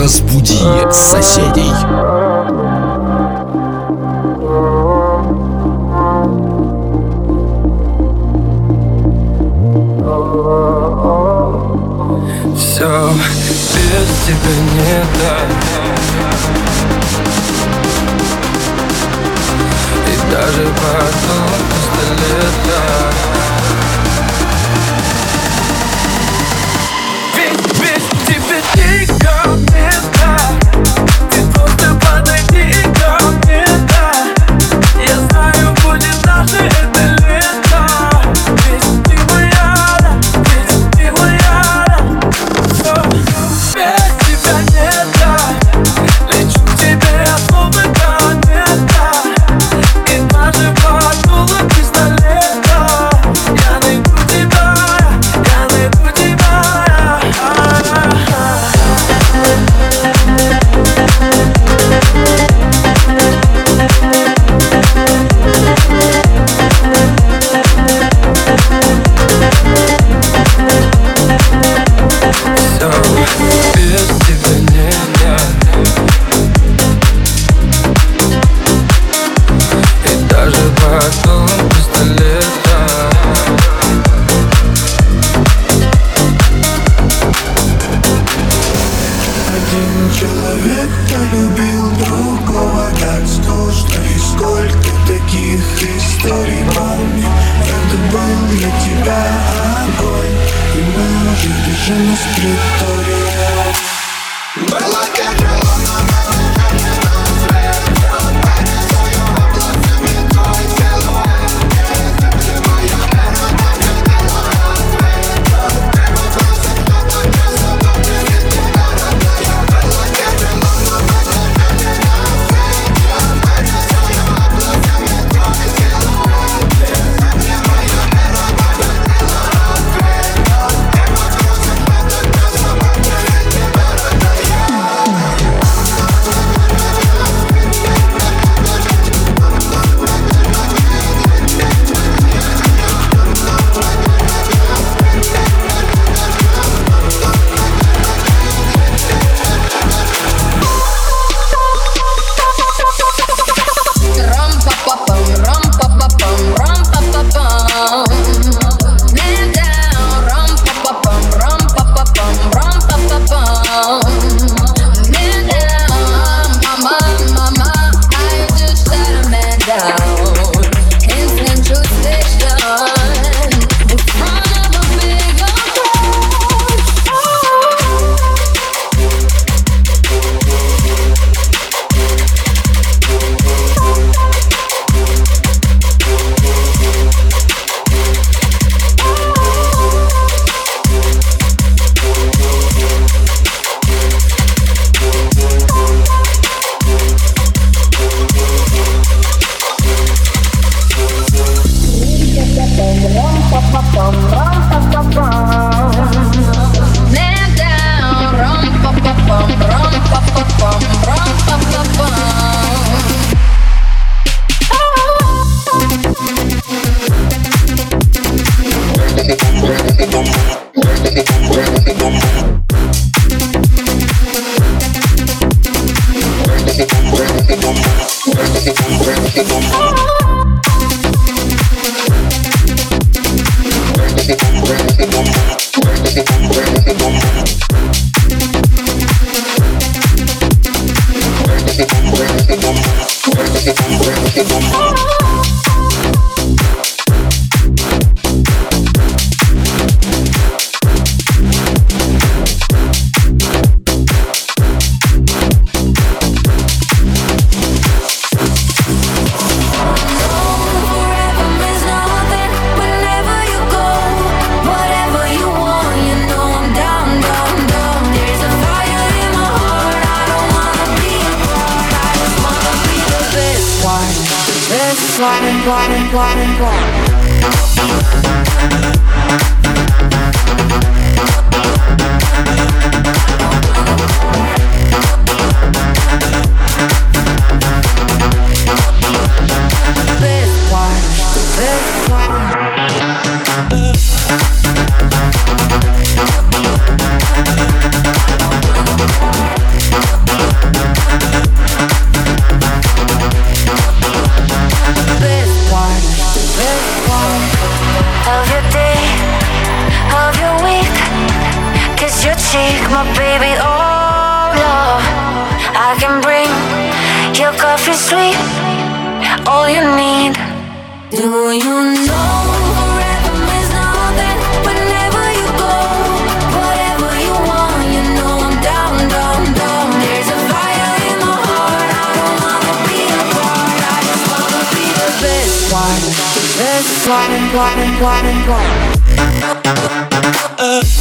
Разбуди соседей. Все без тебя не так И даже потом пистолета человек полюбил другого так скучно И сколько таких историй помню. Это был для тебя огонь И мы уже держим нас в приторе Была Uh.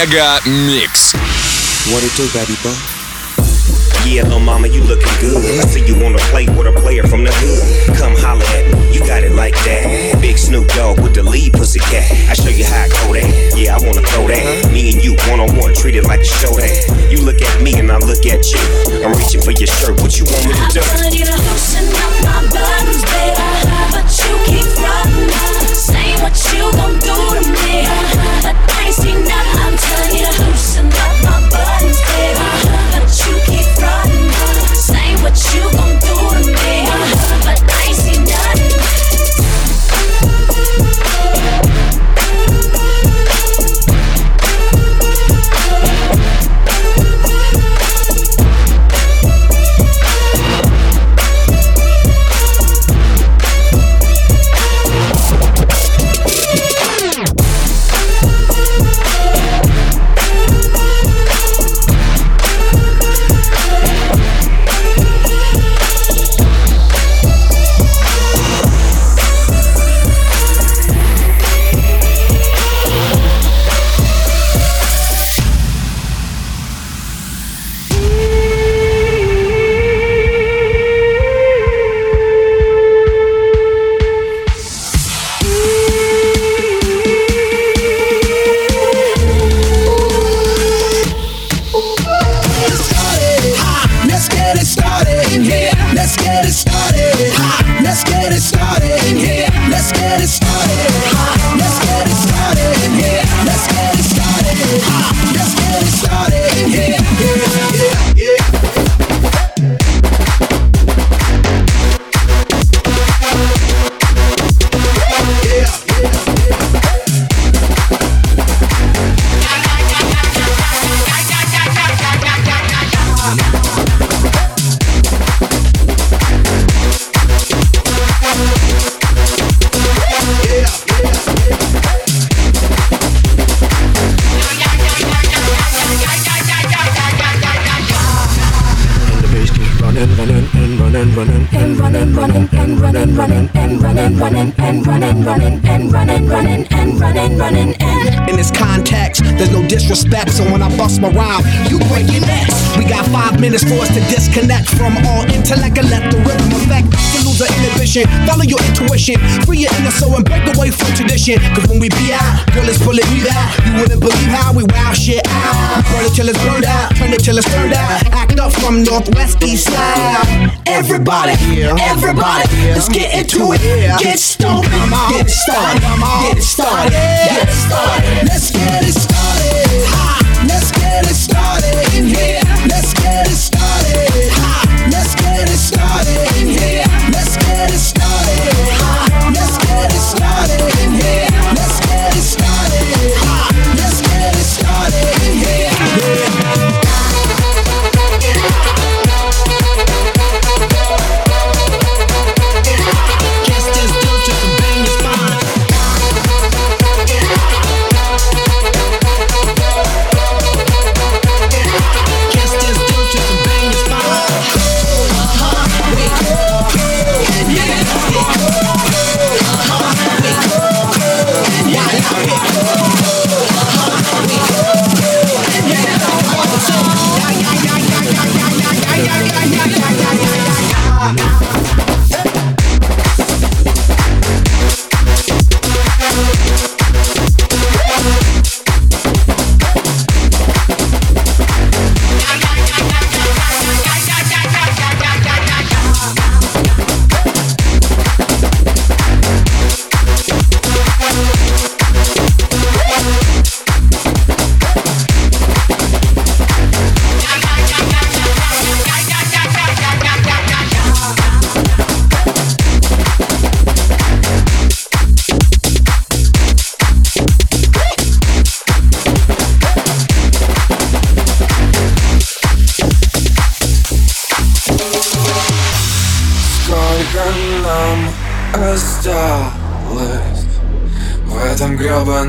Mega Mix. What it do, baby boy? Yeah, little mama, you looking good. I see you on the plate with a player from the hood. Come holler at me, you got it like that. Big Snoop Dogg with the lead pussy cat. I show you how I go that. Yeah, I wanna throw that. Uh-huh. Me and you one on one, treat it like a show that. You look at me and I look at you. I'm reaching for your shirt, what you want me to do? I really need to loosen up my buttons, baby. But you keep running, Say what you gon' do to me. In this context, there's no disrespect. So when I bust my rhyme, you break your necks. We got five minutes for us to disconnect from all intellect and let the rhythm affect. To lose the inhibition, follow your intuition, free your inner soul and break away from tradition. Cause when we be out, girl, it's pulling me out. You wouldn't believe how we wow shit out. Burn it till it's burned out, turn it till it's turned out. Act up from northwest east side. Everybody, everybody, let's get into it. Get stoned, get it started, get it started, get it started. Let's get it started.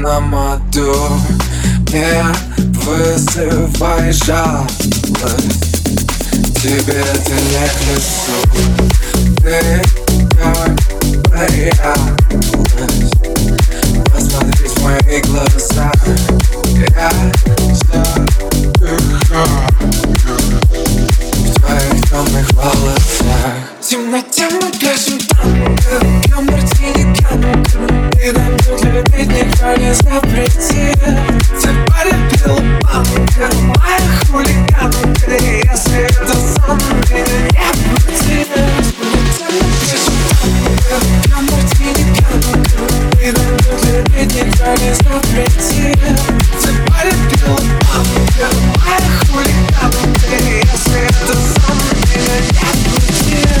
гребаном аду Не вызывай жалость Тебе это не к лицу Ты как реальность Посмотри в мои глаза Я задыхаю в твоих темных волосах В темноте мы пляшем танго Пьем мартини канго И дают любить никто не запретит Ты полюбил банка Моя хулиганка Если это сон, меня не будет В темноте мы пляшем танго И дают любить никто не запретит Ты полюбил банка Моя хулиганка Если это меня не